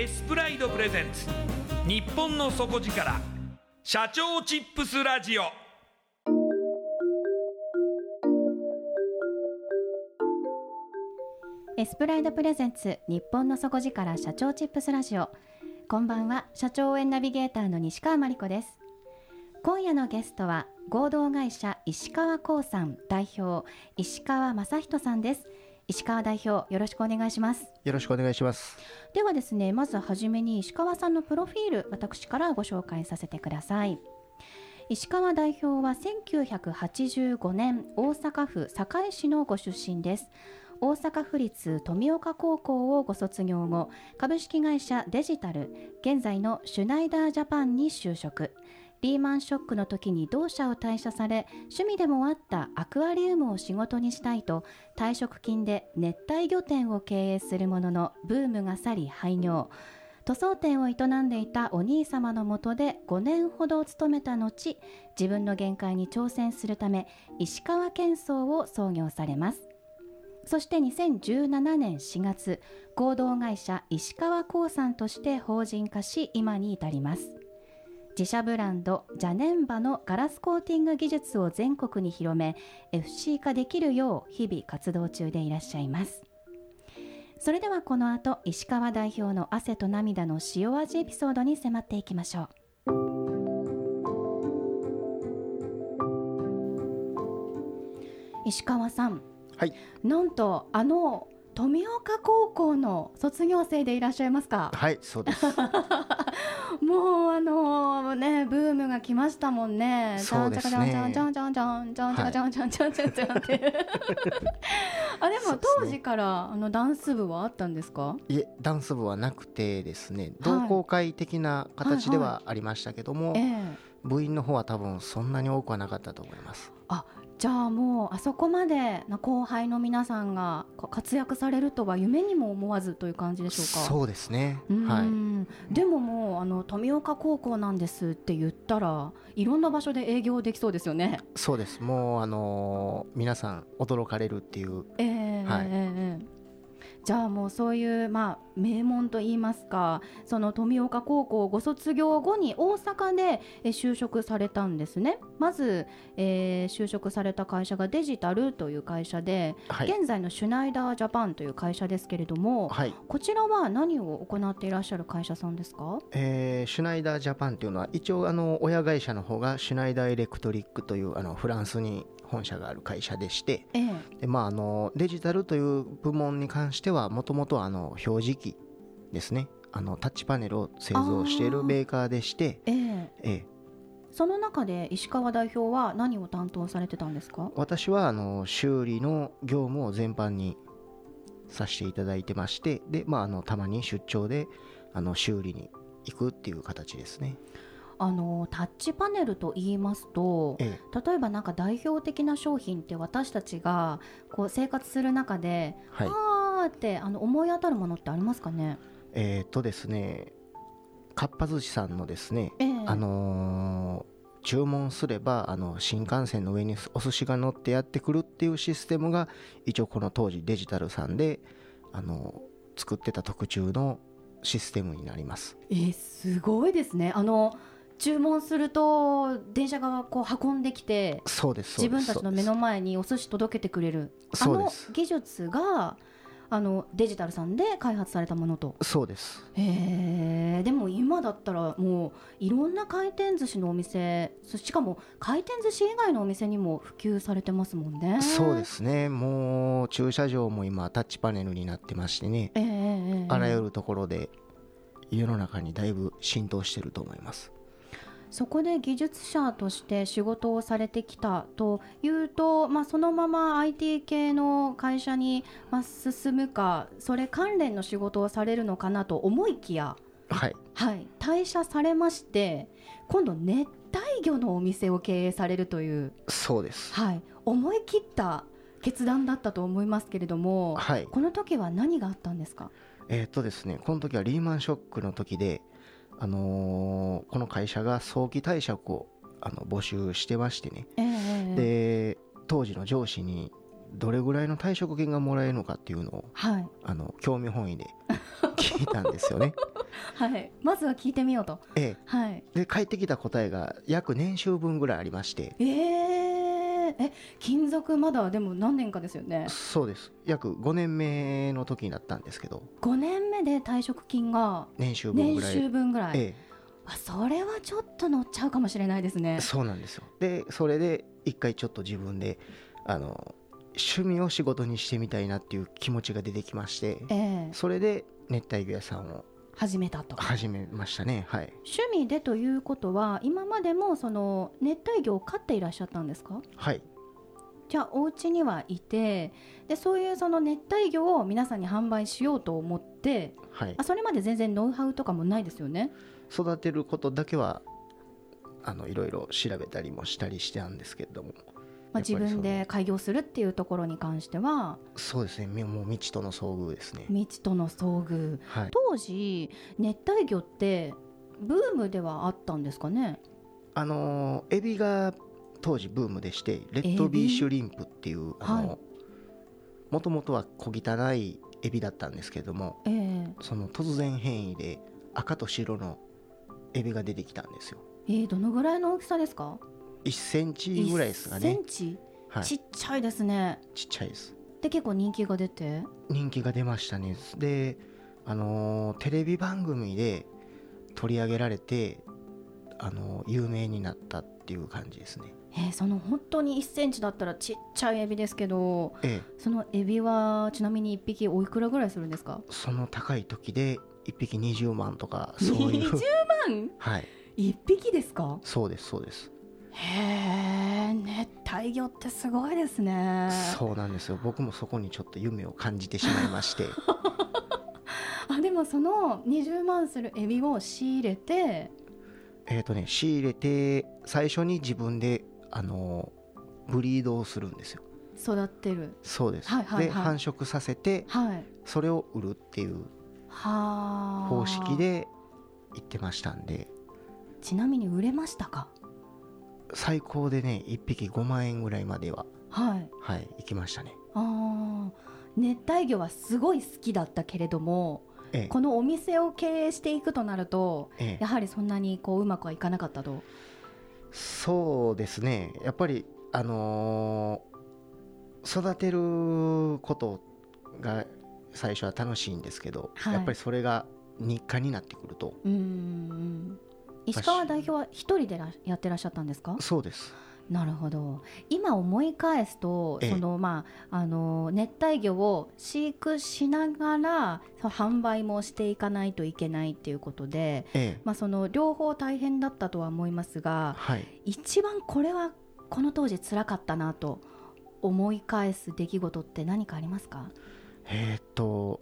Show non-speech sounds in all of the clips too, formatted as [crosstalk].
エスプライドプレゼンツ。日本の底力。社長チップスラジオ。エスプライドプレゼンツ日本の底力社長チップスラジオ。こんばんは社長応援ナビゲーターの西川真理子です。今夜のゲストは合同会社石川興産代表石川正人さんです。石川代表よろしくお願いします。よろしくお願いします。ではですねまずはじめに石川さんのプロフィール私からご紹介させてください。石川代表は1985年大阪府堺市のご出身です。大阪府立富岡高校をご卒業後株式会社デジタル現在のシュナイダージャパンに就職リーマンショックの時に同社を退社され趣味でもあったアクアリウムを仕事にしたいと退職金で熱帯魚店を経営するもののブームが去り廃業。塗装店を営んでいたお兄様のもとで5年ほど勤めた後自分の限界に挑戦するため石川県装を創業されます。そして2017年4月合同会社石川興産として法人化し今に至ります。自社ブランドジャネンバのガラスコーティング技術を全国に広め FC 化できるよう日々活動中でいらっしゃいます。それではこの後石川代表の汗と涙の塩味エピソードに迫っていきましょう。石川さん。はい。なんとあの富岡高校の卒業生でいらっしゃいますか？はいそうです。[laughs] もうあのねブームが来ましたもんね。そうですね。じゃんじゃんじゃんじゃんじゃんじゃんじゃんじゃんじゃんじゃんじゃんじゃんって。[laughs] あでも当時からあのダンス部はあったんですか？いえダンス部はなくてですね。同好会的な形ではありましたけども、ええ。部員の方は多分そんなに多くはなかったと思いますじゃあもうあそこまでの後輩の皆さんが活躍されるとは夢にも思わずという感じでしょうか？そうですね。うはい。んでももうあの富岡高校なんですって言ったらいろんな場所で営業できそうですよね。そうです。もうあのー皆さん驚かれるっていう。ええはい。ええええじゃあもうそういう、まあ、名門といいますかその富岡高校をご卒業後に大阪でえ就職されたんですね。まず、えー就職された会社がデジタルという会社で、はい。現在のシュナイダージャパンという会社ですけれどもはい。こちらは何を行っていらっしゃる会社さんですか？えーシュナイダージャパンっていうのは一応あの親会社の方がシュナイダーエレクトリックというあのフランスに本社がある会社でしてええ。で、まあ、あのデジタルという部門に関してはもともとあの表示器ですね。あのタッチパネルを製造しているメーカーでして、ええ。ええ、その中で石川代表は何を担当されてたんですか？私はあの修理の業務を全般にさせていただいてましてで、まあ、あのたまに出張であの修理に行くっていう形ですね。あのタッチパネルと言いますとえ例えばなんか代表的な商品って私たちがこう生活する中で、えはい。あーってあの思い当たるものってありますかね、えーっとですねかっぱ寿司さんのですね、ええ。あのー注文すればあの新幹線の上にお寿司が乗ってやってくるっていうシステムが一応この当時デジタルさんであの作ってた特注のシステムになります。えーすごいですね。あの注文すると電車がこう運んできてそうです自分たちの目の前にお寿司届けてくれる。あの技術があのデジタルさんで開発されたものと。そうです。へえでも今だったらもういろんな回転寿司のお店そしかも回転寿司以外のお店にも普及されてますもんね。そうですね。もう駐車場も今タッチパネルになってましてね。あらゆるところで世の中にだいぶ浸透してると思いますそこで技術者として仕事をされてきたというと、まあ、そのまま IT 系の会社にまあ進むかそれ関連の仕事をされるのかなと思いきや、はい。はい、退社されまして今度熱帯魚のお店を経営されるという、そうです。はい、思い切った決断だったと思いますけれどもはい。この時は何があったんですか？えーっとですねこの時はリーマンショックの時であのーこの会社が早期退職をあの募集してましてね。ええええ。で当時の上司にどれぐらいの退職金がもらえるのかっていうのをはい。あの興味本位で [laughs] 聞いたんですよね。はい、まずは聞いてみようと、えはい、え、で返ってきた答えが約年収分ぐらいありまして。えー、え勤続まだでも何年かですよね？そうです。約5年目の時になったんですけど。5年目で退職金が年収分年ぐらい。収分ぐらい、えあそれはちょっと乗っちゃうかもしれないですね。え、そうなんですよ。でそれで一回ちょっと自分であの趣味を仕事にしてみたいなっていう気持ちが出てきまして。ええ。それで熱帯魚屋さんを始めたと。始めましたね。はい。趣味でということは今までもその熱帯魚を飼っていらっしゃったんですか？はい。じゃあお家にはいてでそういうその熱帯魚を皆さんに販売しようと思ってはい。あそれまで全然ノウハウとかもないですよね？育てることだけはあのいろいろ調べたりもしたりしてたんですけれどもまあ、自分で開業するっていうところに関しては。そうですね。みもう未知との遭遇ですね。未知との遭遇。はい。当時熱帯魚ってブームではあったんですかね？あのーエビが当時ブームでしてレッドビーシュリンプっていうあはのもともとは小汚いエビだったんですけれどもええ。その突然変異で赤と白のエビが出てきたんですよ。えーどのぐらいの大きさですか？1センチぐらいですか1セね。ンチ、はい。ちっちゃいですね。ちっちゃいです。で結構人気が出て？人気が出ましたね。であのーテレビ番組で取り上げられてあのー有名になったっていう感じですね。えーその本当に1センチだったらちっちゃいエビですけどええ。そのエビはちなみに1匹おいくらぐらいするんですか？その高い時で1匹20万とかそういう。20万？はい。1匹ですか？そうですそうですへえ熱帯魚ってすごいですね。そうなんですよ。僕もそこにちょっと夢を感じてしまいまして。[laughs] あでもその20万するエビを仕入れて。えっとね仕入れて最初に自分であのブリードをするんですよ。育ってる。そうです、で繁殖させてはい。それを売るっていうはあ。方式で行ってましたんで。ちなみに売れましたか？最高でね1匹5万円ぐらいまでははい。はい行きましたね。あー。熱帯魚はすごい好きだったけれどもええ。このお店を経営していくとなるとええ。やはりそんなにこううまくはいかなかったと？そうですね。やっぱりあのー育てることが最初は楽しいんですけど、はい。やっぱりそれが日課になってくると。うーん石川代表は一人でらやってらっしゃったんですか？そうです。なるほど。今思い返すと、ええ。そのまああの熱帯魚を飼育しながら販売もしていかないといけないっていうことで、ええ。まあ、その両方大変だったとは思いますがはい。一番これはこの当時辛かったなと思い返す出来事って何かありますか？えーっと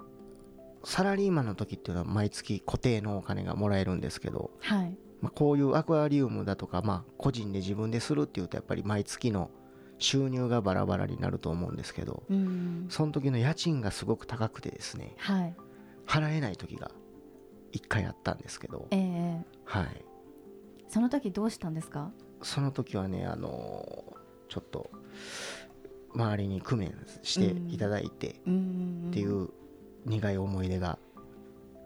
サラリーマンの時っていうのは毎月固定のお金がもらえるんですけど、はいまあ、こういうアクアリウムだとか、まあ、個人で自分でするっていうとやっぱり毎月の収入がバラバラになると思うんですけどうん。その時の家賃がすごく高くてですねはい。払えない時が1回あったんですけど、ええ。はい、その時どうしたんですか？その時はね、あのーちょっと周りに工面していただいてうん。っていう苦い思い出が、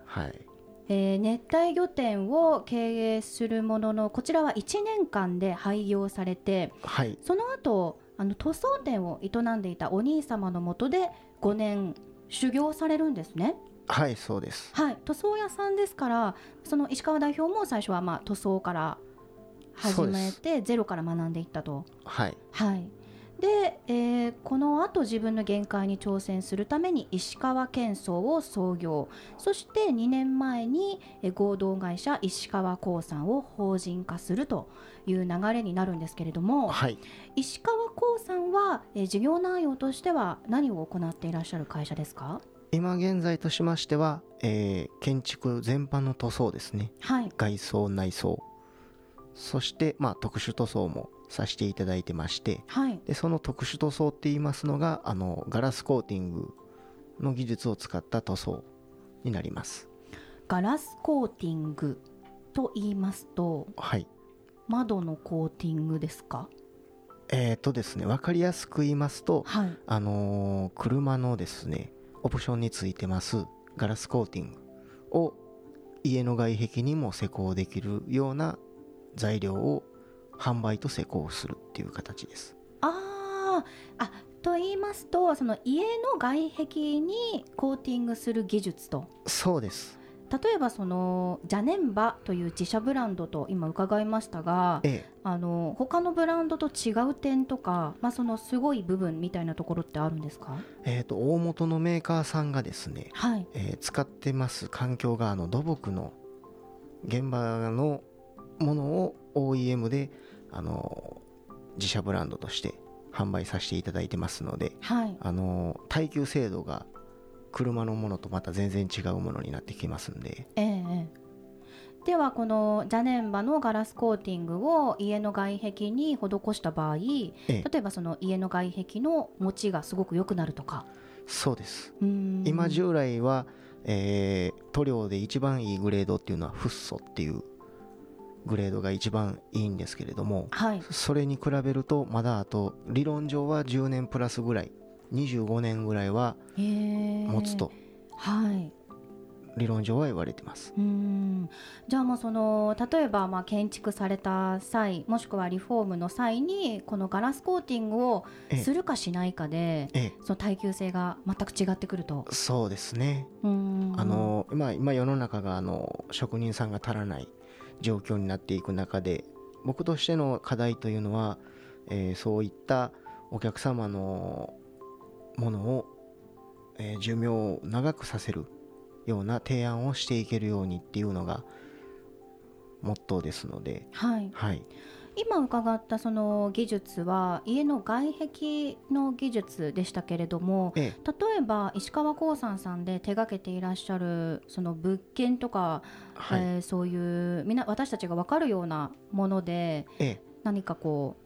はい、えー熱帯魚店を経営するもののこちらは1年間で廃業されてはい、その後あの塗装店を営んでいたお兄様のもとで5年修行されるんですね。はい、そうです。はい、塗装屋さんですからその石川代表も最初はまあ塗装から始めてゼロから学んでいったと。はい、はいで、えーこの後自分の限界に挑戦するために石川県総を創業。そして2年前にえー合同会社石川興産を法人化するという流れになるんですけれどもはい、石川興産は、えー事業内容としては何を行っていらっしゃる会社ですか？今現在としましては、えー建築全般の塗装ですね。はい。外装、内装、そして、まあ、特殊塗装もさせていただいてまして、はいでその特殊塗装って言いますのが、あのガラスコーティングの技術を使った塗装になります。ガラスコーティングと言いますとはい。窓のコーティングですか？えーとですね、分かりやすく言いますと、はいあのー車のですね、オプションについてますガラスコーティングを家の外壁にも施工できるような材料を販売と施工するっていう形です。あー。あと言いますとその家の外壁にコーティングする技術と。そうです。例えばそのジャネンバという自社ブランドと今伺いましたがええ、あの他のブランドと違う点とか、まあ、そのすごい部分みたいなところってあるんですか？えーと、大元のメーカーさんがですね、はい。えー使ってます環境があの土木の現場のものを OEM であの自社ブランドとして販売させていただいてますのではい。あの耐久精度が車のものとまた全然違うものになってきますんで。ええええ。ではこのジャネンバのガラスコーティングを家の外壁に施した場合例え。ええばその家の外壁の持ちがすごく良くなるとか。そうです。今従来は、えー塗料で一番いいグレードっていうのはフッ素っていうグレードが一番いいんですけれどもはい。それに比べるとまだあと理論上は10年プラスぐらい25年ぐらいは持つと。はい。理論上は言われてます。うーん。じゃあもうその例えばまあ建築された際もしくはリフォームの際にこのガラスコーティングをええするかしないかでえその耐久性が全く違ってくると。えそうですね。あの今今世の中があの職人さんが足らない状況になっていく中で僕としての課題というのは、えーそういったお客様のものを、えー寿命を長くさせるような提案をしていけるようにっていうのがモットーですので、はい。はい、今伺ったその技術は家の外壁の技術でしたけれどもええ。例えば石川興産さんで手掛けていらっしゃるその物件とか、はい。えーそういうみんな私たちが分かるようなものでええ。何かこう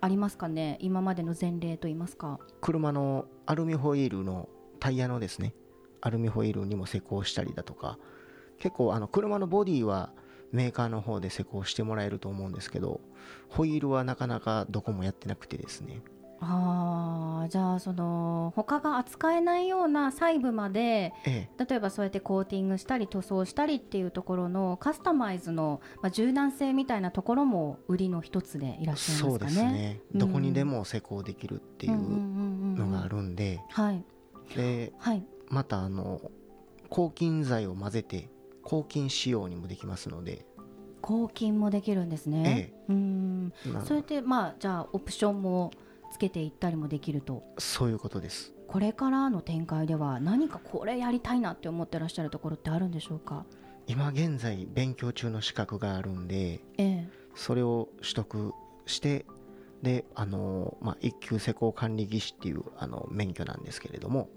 ありますかね？今までの前例といいますか。車のアルミホイールのタイヤのですねアルミホイールにも施工したりだとか結構あの車のボディはメーカーの方で施工してもらえると思うんですけどホイールはなかなかどこもやってなくてですね。あーじゃあその他が扱えないような細部までええ。例えばそうやってコーティングしたり塗装したりっていうところのカスタマイズの、まあ、柔軟性みたいなところも売りの一つでいらっしゃいそうますかね。ですね、うん。どこにでも施工できるっていうのがある。るんではい。ではい。またあの抗菌剤を混ぜて抗菌仕様にもできますので。抗菌もできるん。ですね、えうんそれでまあじゃあオプションもつけていったりもできると。そういうことです。これからの展開では何かこれやりたいなって思ってらっしゃるところってあるんでしょうか？今現在勉強中の資格があるんでええ。それを取得してであの、まあ、一級施工管理技師っていうあの免許なんですけれども、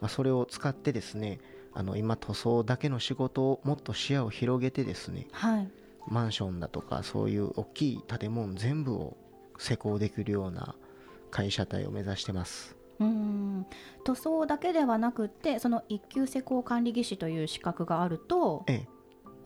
まあ、それを使ってですねあの今塗装だけの仕事をもっと視野を広げてですねはい。マンションだとかそういう大きい建物全部を施工できるような会社体を目指してます。うん。塗装だけではなくってその一級施工管理技師という資格があると、え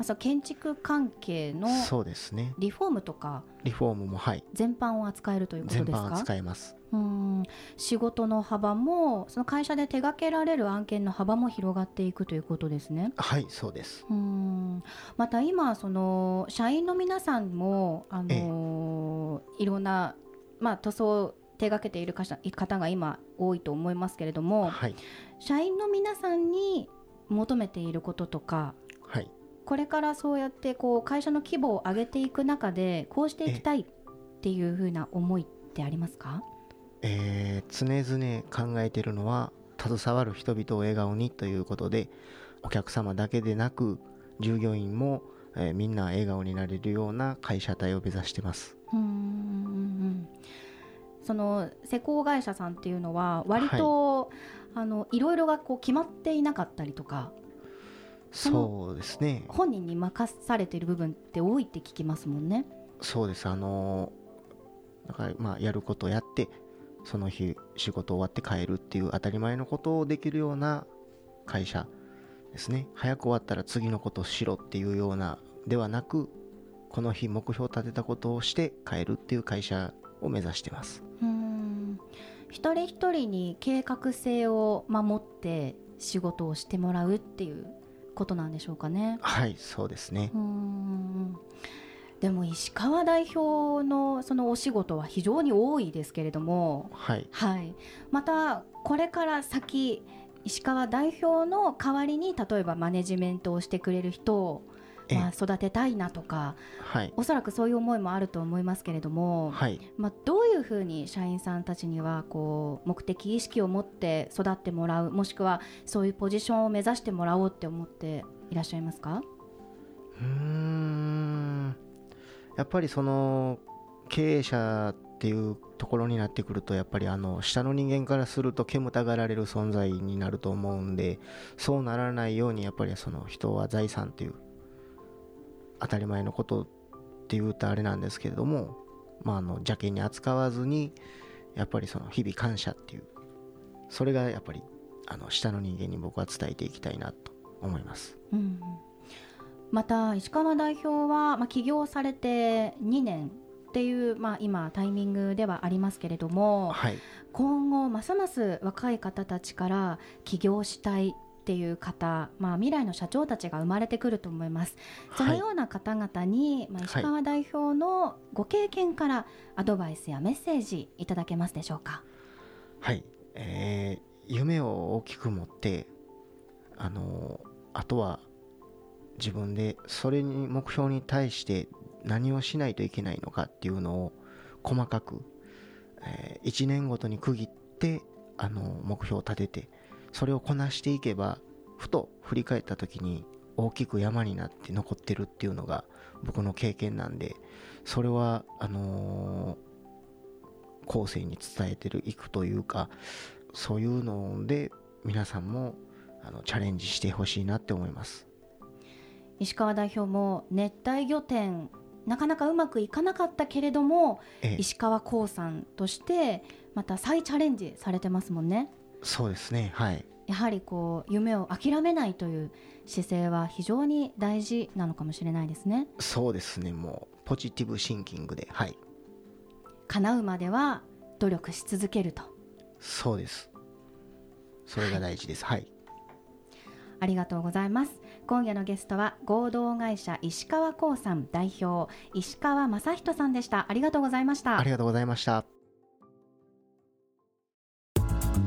まあ、建築関係のえそうですね。リフォームとかリフォームもはい。全般を扱えるということ全ですか？般扱えます。うん。仕事の幅もその会社で手掛けられる案件の幅も広がっていくということですね？はいそうです。うん。また今その社員の皆さんもあのいろんなまあ塗装を手掛けている方が今多いと思いますけれどもはい。社員の皆さんに求めていることとかはいこれからそうやってこう会社の規模を上げていく中でこうしていきたいっていうふうな思いってありますか？えー常々考えているのは携わる人々を笑顔にということでお客様だけでなく従業員も、えーみんな笑顔になれるような会社体を目指してます。うーんその施工会社さんっていうのは割と、い、あのいろいろがこう決まっていなかったりとかそうですね。本人に任されている部分って多いって聞きますもんね。そうです。あのーだからまあやることやってその日仕事終わって帰るっていう当たり前のことをできるような会社ですね。早く終わったら次のことをしろっていうようなではなくこの日目標を立てたことをして帰るっていう会社を目指してます。うーん。一人一人に計画性を守って仕事をしてもらうっていうことなんでしょうかね。はいそうですね。うーん。でも石川代表のそのお仕事は非常に多いですけれども、はい。はい、またこれから先石川代表の代わりに例えばマネジメントをしてくれる人を、ええまあ、育てたいなとかはい。おそらくそういう思いもあると思いますけれども、はい。まあ、どういうふうに社員さんたちにはこう目的意識を持って育ってもらうもしくはそういうポジションを目指してもらおうって思っていらっしゃいますか？うーん。やっぱりその経営者っていうところになってくるとやっぱりあの下の人間からすると煙たがられる存在になると思うんでそうならないようにやっぱりその人は財産っていう当たり前のことって言うとあれなんですけれどもまああの邪険に扱わずにやっぱりその日々感謝っていうそれがやっぱりあの下の人間に僕は伝えていきたいなと思います。うんまた石川代表は、まあ、起業されて2年っていう、まあ、今タイミングではありますけれどもはい。今後ますます若い方たちから起業したいっていう方、まあ、未来の社長たちが生まれてくると思います。そのような方々に、まあ、石川代表のご経験からアドバイスやメッセージいただけますでしょうか？はい、えー夢を大きく持ってあのあとは自分でそれに目標に対して何をしないといけないのかっていうのを細かく、え1年ごとに区切ってあの目標を立ててそれをこなしていけばふと振り返った時に大きく山になって残ってるっていうのが僕の経験なんでそれはあのー後世に伝えてるいくというかそういうので皆さんもあのチャレンジしてほしいなって思います。石川代表も熱帯魚店なかなかうまくいかなかったけれどもええ。石川興産としてまた再チャレンジされてますもんねそうですねはい。やはりこう夢を諦めないという姿勢は非常に大事なのかもしれないですね。そうですねもうポジティブシンキングではい。叶うまでは努力し続けると。そうです。それが大事ですはい。ありがとうございます。今夜のゲストは合同会社石川興産代表石川正人さんでした。ありがとうございました。ありがとうございました